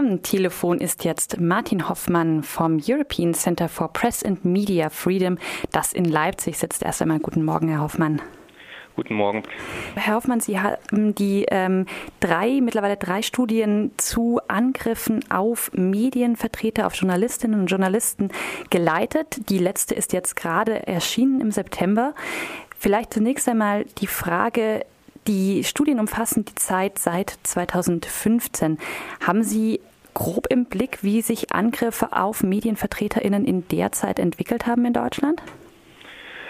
Am Telefon ist jetzt Martin Hoffmann vom European Center for Press and Media Freedom, das in Leipzig sitzt. Erst einmal guten Morgen, Herr Hoffmann. Guten Morgen. Herr Hoffmann, Sie haben die ähm, drei, mittlerweile drei Studien zu Angriffen auf Medienvertreter, auf Journalistinnen und Journalisten geleitet. Die letzte ist jetzt gerade erschienen im September. Vielleicht zunächst einmal die Frage, die Studien umfassen die Zeit seit 2015. Haben Sie grob im Blick, wie sich Angriffe auf Medienvertreterinnen in der Zeit entwickelt haben in Deutschland?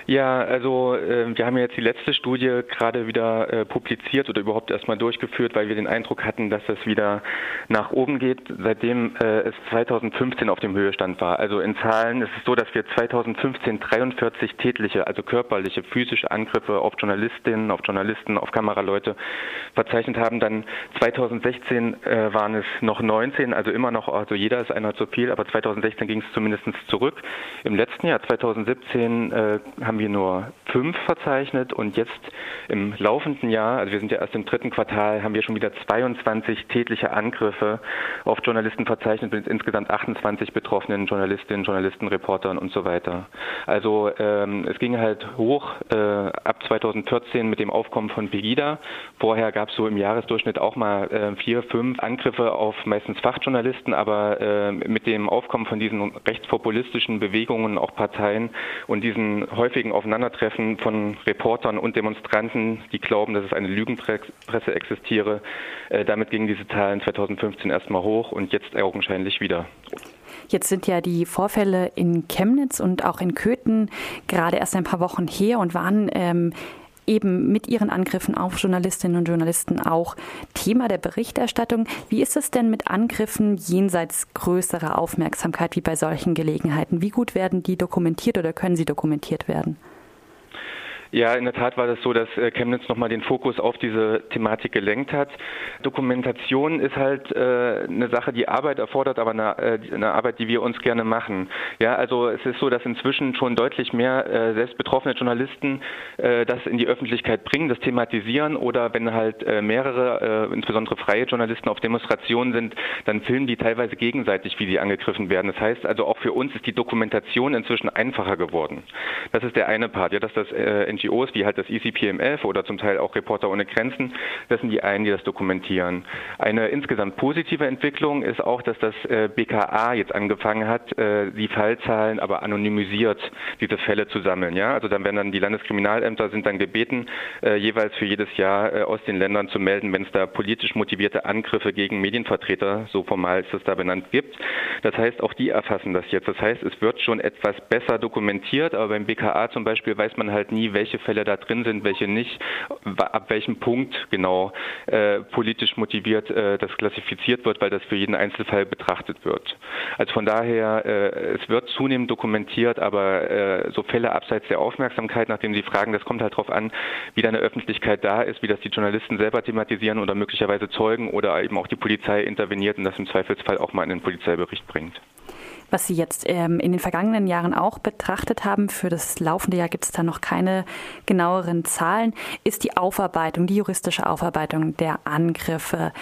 Ja, also äh, wir haben jetzt die letzte Studie gerade wieder äh, publiziert oder überhaupt erstmal durchgeführt, weil wir den Eindruck hatten, dass das wieder nach oben geht, seitdem äh, es 2015 auf dem Höhestand war. Also in Zahlen ist es so, dass wir 2015 43 tätliche, also körperliche, physische Angriffe auf Journalistinnen, auf Journalisten, auf Kameraleute verzeichnet haben. Dann 2016 äh, waren es noch 19, also immer noch, also jeder ist einer zu viel, aber 2016 ging es zumindest zurück. Im letzten Jahr, 2017, äh, haben wir nur fünf verzeichnet und jetzt im laufenden Jahr, also wir sind ja erst im dritten Quartal, haben wir schon wieder 22 tätliche Angriffe auf Journalisten verzeichnet mit insgesamt 28 betroffenen Journalistinnen, Journalisten, Reportern und so weiter. Also ähm, es ging halt hoch äh, ab 2014 mit dem Aufkommen von Pegida. Vorher gab es so im Jahresdurchschnitt auch mal äh, vier, fünf Angriffe auf meistens Fachjournalisten, aber äh, mit dem Aufkommen von diesen rechtspopulistischen Bewegungen, auch Parteien und diesen häufigen häufigen Aufeinandertreffen von Reportern und Demonstranten, die glauben, dass es eine Lügenpresse existiere. Äh, damit gingen diese Zahlen 2015 erstmal hoch und jetzt augenscheinlich wieder. Jetzt sind ja die Vorfälle in Chemnitz und auch in Köthen gerade erst ein paar Wochen her und waren ähm, eben mit ihren Angriffen auf Journalistinnen und Journalisten auch Thema der Berichterstattung. Wie ist es denn mit Angriffen jenseits größerer Aufmerksamkeit wie bei solchen Gelegenheiten? Wie gut werden die dokumentiert oder können sie dokumentiert werden? Ja, in der Tat war das so, dass äh, Chemnitz nochmal den Fokus auf diese Thematik gelenkt hat. Dokumentation ist halt äh, eine Sache, die Arbeit erfordert, aber eine, äh, eine, Arbeit, die wir uns gerne machen. Ja, also es ist so, dass inzwischen schon deutlich mehr äh, selbst betroffene Journalisten äh, das in die Öffentlichkeit bringen, das thematisieren oder wenn halt äh, mehrere, äh, insbesondere freie Journalisten auf Demonstrationen sind, dann filmen die teilweise gegenseitig, wie sie angegriffen werden. Das heißt also auch für uns ist die Dokumentation inzwischen einfacher geworden. Das ist der eine Part, ja, dass das äh, NGOs wie halt das ECPMF oder zum Teil auch Reporter ohne Grenzen, das sind die einen, die das dokumentieren. Eine insgesamt positive Entwicklung ist auch, dass das äh, BKA jetzt angefangen hat, äh, die Fallzahlen aber anonymisiert diese Fälle zu sammeln. Ja, also dann werden dann die Landeskriminalämter sind dann gebeten, äh, jeweils für jedes Jahr aus den Ländern zu melden, wenn es da politisch motivierte Angriffe gegen Medienvertreter, so formal ist das da benannt, gibt. Das heißt, auch die erfassen das jetzt. Das heißt, es wird schon etwas besser dokumentiert, aber beim BKA zum Beispiel weiß man halt nie, welche welche Fälle da drin sind, welche nicht, ab welchem Punkt genau äh, politisch motiviert äh, das klassifiziert wird, weil das für jeden Einzelfall betrachtet wird. Also von daher, äh, es wird zunehmend dokumentiert, aber äh, so Fälle abseits der Aufmerksamkeit, nachdem Sie fragen, das kommt halt darauf an, wie da eine Öffentlichkeit da ist, wie das die Journalisten selber thematisieren oder möglicherweise Zeugen oder eben auch die Polizei interveniert und das im Zweifelsfall auch mal in den Polizeibericht bringt. Was Sie jetzt ähm, in den vergangenen Jahren auch betrachtet haben, für das laufende Jahr gibt es da noch keine genaueren Zahlen, ist die Aufarbeitung, die juristische Aufarbeitung der Angriffe.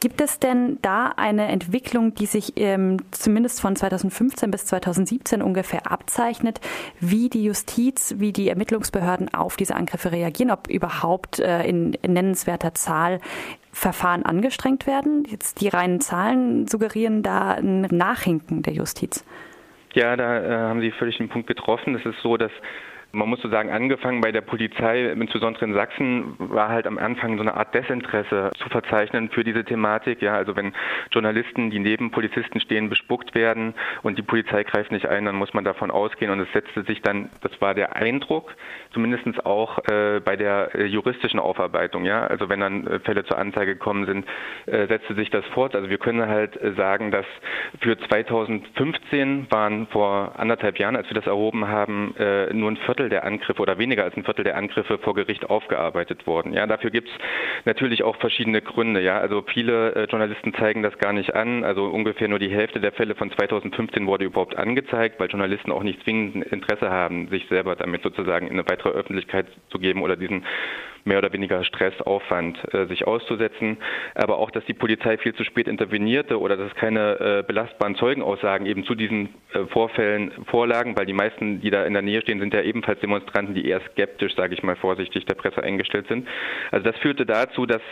Gibt es denn da eine Entwicklung, die sich ähm, zumindest von 2015 bis 2017 ungefähr abzeichnet, wie die Justiz, wie die Ermittlungsbehörden auf diese Angriffe reagieren, ob überhaupt äh, in, in nennenswerter Zahl Verfahren angestrengt werden? Jetzt die reinen Zahlen suggerieren da ein Nachhinken der Justiz. Ja, da äh, haben Sie völlig den Punkt getroffen. Es ist so, dass man muss so sagen, angefangen bei der Polizei, insbesondere in Sachsen, war halt am Anfang so eine Art Desinteresse zu verzeichnen für diese Thematik. Ja, also wenn Journalisten, die neben Polizisten stehen, bespuckt werden und die Polizei greift nicht ein, dann muss man davon ausgehen und es setzte sich dann, das war der Eindruck, zumindest auch äh, bei der äh, juristischen Aufarbeitung. Ja, also wenn dann äh, Fälle zur Anzeige gekommen sind, äh, setzte sich das fort. Also wir können halt äh, sagen, dass für 2015 waren vor anderthalb Jahren, als wir das erhoben haben, äh, nur ein Viertel Viertel der Angriffe oder weniger als ein Viertel der Angriffe vor Gericht aufgearbeitet worden. Ja, dafür gibt es natürlich auch verschiedene Gründe. Ja, also viele äh, Journalisten zeigen das gar nicht an. Also ungefähr nur die Hälfte der Fälle von 2015 wurde überhaupt angezeigt, weil Journalisten auch nicht zwingend Interesse haben, sich selber damit sozusagen in eine weitere Öffentlichkeit zu geben oder diesen mehr oder weniger Stressaufwand äh, sich auszusetzen, aber auch, dass die Polizei viel zu spät intervenierte oder dass keine äh, belastbaren Zeugenaussagen eben zu diesen äh, Vorfällen vorlagen, weil die meisten, die da in der Nähe stehen, sind ja ebenfalls Demonstranten, die eher skeptisch, sage ich mal vorsichtig, der Presse eingestellt sind. Also das führte dazu, dass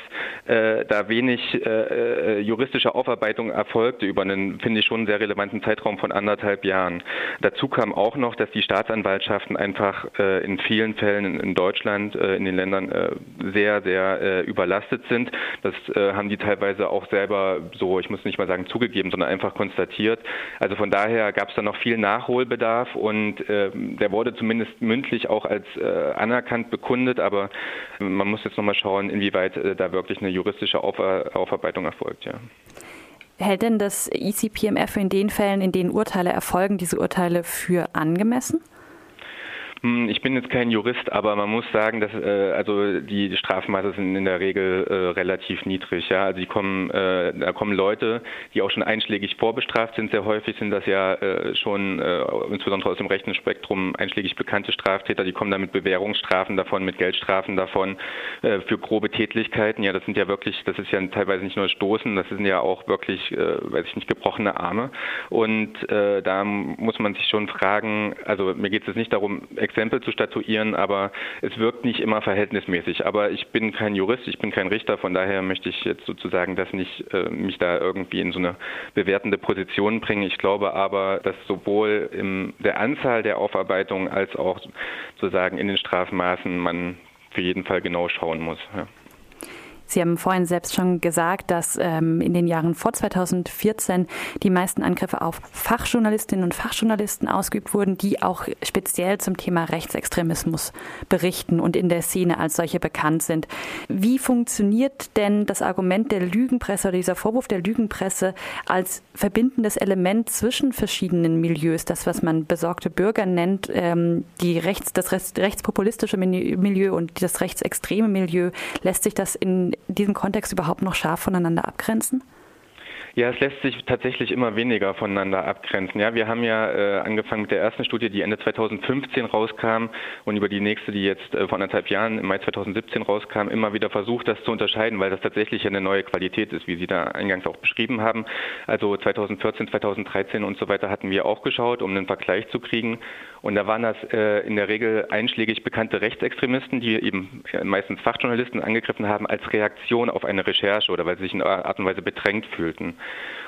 äh, da wenig äh, juristische Aufarbeitung erfolgte über einen, finde ich, schon sehr relevanten Zeitraum von anderthalb Jahren. Dazu kam auch noch, dass die Staatsanwaltschaften einfach äh, in vielen Fällen in Deutschland, äh, in den Ländern äh, sehr, sehr überlastet sind. Das haben die teilweise auch selber so, ich muss nicht mal sagen zugegeben, sondern einfach konstatiert. Also von daher gab es da noch viel Nachholbedarf und der wurde zumindest mündlich auch als anerkannt bekundet, aber man muss jetzt nochmal schauen, inwieweit da wirklich eine juristische Aufarbeitung erfolgt. Ja. Hält denn das ECPMF in den Fällen, in denen Urteile erfolgen, diese Urteile für angemessen? Hm, ich bin jetzt kein Jurist, aber man muss sagen, dass äh, also die Strafmaße sind in der Regel äh, relativ niedrig. Ja, also die kommen, äh, da kommen Leute, die auch schon einschlägig vorbestraft sind. Sehr häufig sind das ja äh, schon äh, insbesondere aus dem rechten Spektrum einschlägig bekannte Straftäter. Die kommen da mit Bewährungsstrafen davon, mit Geldstrafen davon äh, für grobe Tätlichkeiten. Ja, das sind ja wirklich, das ist ja teilweise nicht nur Stoßen, das sind ja auch wirklich, äh, weiß ich nicht, gebrochene Arme. Und äh, da muss man sich schon fragen. Also mir geht es nicht darum Exempel zu statuieren, aber es wirkt nicht immer verhältnismäßig. Aber ich bin kein Jurist, ich bin kein Richter, von daher möchte ich jetzt sozusagen das nicht äh, mich da irgendwie in so eine bewertende Position bringen. Ich glaube aber, dass sowohl in der Anzahl der Aufarbeitungen als auch sozusagen in den Strafmaßen man für jeden Fall genau schauen muss. Ja. Sie haben vorhin selbst schon gesagt, dass ähm, in den Jahren vor 2014 die meisten Angriffe auf Fachjournalistinnen und Fachjournalisten ausgeübt wurden, die auch speziell zum Thema Rechtsextremismus berichten und in der Szene als solche bekannt sind. Wie funktioniert denn das Argument der Lügenpresse oder dieser Vorwurf der Lügenpresse als verbindendes Element zwischen verschiedenen Milieus, das was man besorgte Bürger nennt, ähm, die rechts, das rechtspopulistische Milieu und das rechtsextreme Milieu, lässt sich das in diesem Kontext überhaupt noch scharf voneinander abgrenzen? Ja, es lässt sich tatsächlich immer weniger voneinander abgrenzen. Ja, wir haben ja äh, angefangen mit der ersten Studie, die Ende 2015 rauskam und über die nächste, die jetzt äh, vor anderthalb Jahren im Mai 2017 rauskam, immer wieder versucht, das zu unterscheiden, weil das tatsächlich eine neue Qualität ist, wie Sie da eingangs auch beschrieben haben. Also 2014, 2013 und so weiter hatten wir auch geschaut, um einen Vergleich zu kriegen. Und da waren das äh, in der Regel einschlägig bekannte Rechtsextremisten, die eben meistens Fachjournalisten angegriffen haben als Reaktion auf eine Recherche oder weil sie sich in Art und Weise bedrängt fühlten.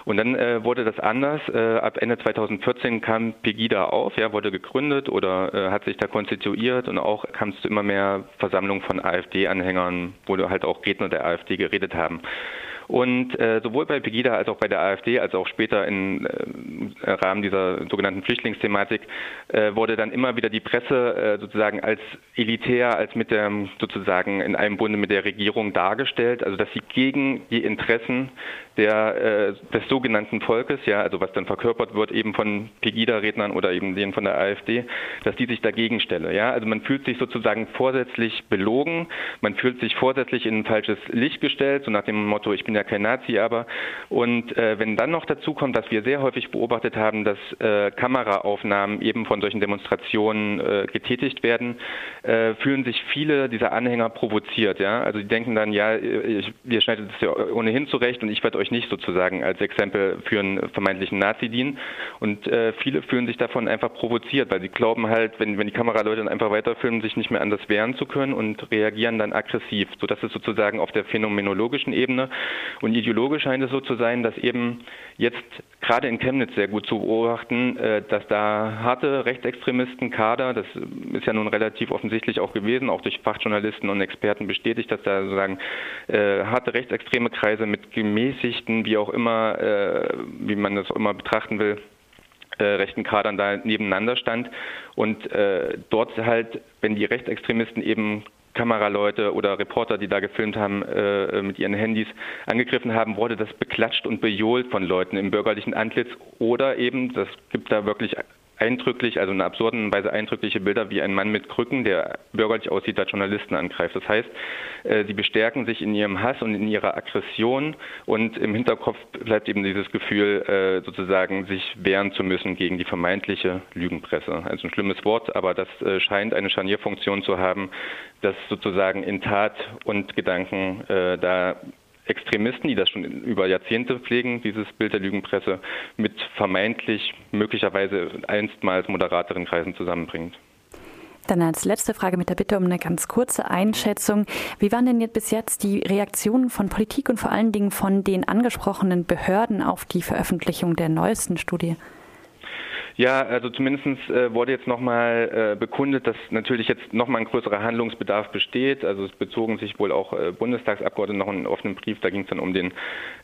Und dann äh, wurde das anders. Äh, ab Ende 2014 kam Pegida auf, ja, wurde gegründet oder äh, hat sich da konstituiert und auch kam es zu immer mehr Versammlungen von AfD-Anhängern, wo halt auch Redner der AfD geredet haben. Und äh, sowohl bei Pegida als auch bei der AfD, als auch später im äh, Rahmen dieser sogenannten Flüchtlingsthematik, äh, wurde dann immer wieder die Presse äh, sozusagen als elitär, als mit der sozusagen in einem Bunde mit der Regierung dargestellt, also dass sie gegen die Interessen der, äh, des sogenannten Volkes, ja, also was dann verkörpert wird eben von Pegida-Rednern oder eben denen von der AfD, dass die sich dagegen stelle. Ja, also man fühlt sich sozusagen vorsätzlich belogen, man fühlt sich vorsätzlich in ein falsches Licht gestellt, so nach dem Motto, ich bin ja kein Nazi, aber und äh, wenn dann noch dazu kommt, dass wir sehr häufig beobachtet haben, dass äh, Kameraaufnahmen eben von solchen Demonstrationen äh, getätigt werden, äh, fühlen sich viele dieser Anhänger provoziert. Ja, also die denken dann, ja, ich, ihr schneidet es ja ohnehin zurecht und ich werde euch nicht sozusagen als Exempel für einen vermeintlichen Nazi dienen. Und äh, viele fühlen sich davon einfach provoziert, weil sie glauben halt, wenn, wenn die Kameraleute dann einfach weiterfilmen, sich nicht mehr anders wehren zu können und reagieren dann aggressiv. So dass es sozusagen auf der phänomenologischen Ebene und ideologisch scheint es so zu sein, dass eben jetzt gerade in Chemnitz sehr gut zu beobachten, äh, dass da harte Rechtsextremisten, Kader, das ist ja nun relativ offensichtlich auch gewesen, auch durch Fachjournalisten und Experten bestätigt, dass da sozusagen äh, harte rechtsextreme Kreise mit gemäßigt Geschichten, wie auch immer, äh, wie man das auch immer betrachten will, rechten Kadern da nebeneinander stand. Und dort halt, wenn die Rechtsextremisten eben Kameraleute oder Reporter, die da gefilmt haben, äh, mit ihren Handys angegriffen haben, wurde das beklatscht und bejohlt von Leuten im bürgerlichen Antlitz. Oder eben, das gibt da wirklich eindrücklich, also in einer absurden Weise eindrückliche Bilder wie ein Mann mit Krücken, der bürgerlich aussieht, als Journalisten angreift. Das heißt, äh, sie bestärken sich in ihrem Hass und in ihrer Aggression und im Hinterkopf bleibt eben dieses Gefühl, äh, sozusagen sich wehren zu müssen gegen die vermeintliche Lügenpresse. Also ein schlimmes Wort, aber das äh, scheint eine Scharnierfunktion zu haben, dass sozusagen in Tat und Gedanken da Extremisten, die das schon über Jahrzehnte pflegen, dieses Bild der Lügenpresse, mit vermeintlich möglicherweise einstmals moderateren Kreisen zusammenbringt. Dann als letzte Frage mit der Bitte um eine ganz kurze Einschätzung. Wie waren denn jetzt bis jetzt die Reaktionen von Politik und vor allen Dingen von den angesprochenen Behörden auf die Veröffentlichung der neuesten Studie? Ja, also zumindest äh, wurde jetzt nochmal äh, bekundet, dass natürlich jetzt nochmal ein größerer Handlungsbedarf besteht. Also es bezogen sich wohl auch äh, Bundestagsabgeordnete noch einen offenen Brief. Da ging es dann um, den,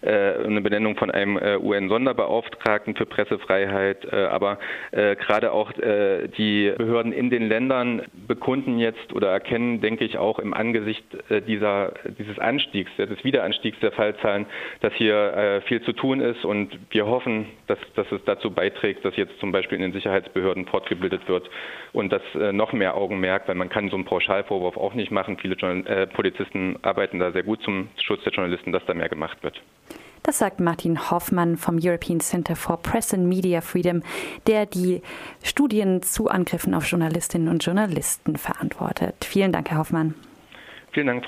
um eine Benennung von einem UN-Sonderbeauftragten für Pressefreiheit. Aber gerade auch die Behörden in den Ländern bekunden jetzt oder erkennen, denke ich, auch im Angesicht dieser, dieses Anstiegs, des Wiederanstiegs der Fallzahlen, dass hier viel zu tun ist. Und wir hoffen, dass, dass es dazu beiträgt, dass jetzt zum Beispiel Beispiel in den Sicherheitsbehörden fortgebildet wird und das äh, noch mehr Augenmerk, weil man kann so einen Pauschalvorwurf auch nicht machen. Viele äh, Polizisten arbeiten da sehr gut zum Schutz der Journalisten, dass da mehr gemacht wird. Das sagt Martin Hoffmann vom European Center for Press and Media Freedom, der die Studien zu Angriffen auf Journalistinnen und Journalisten verantwortet. Vielen Dank, Herr Hoffmann. Vielen Dank,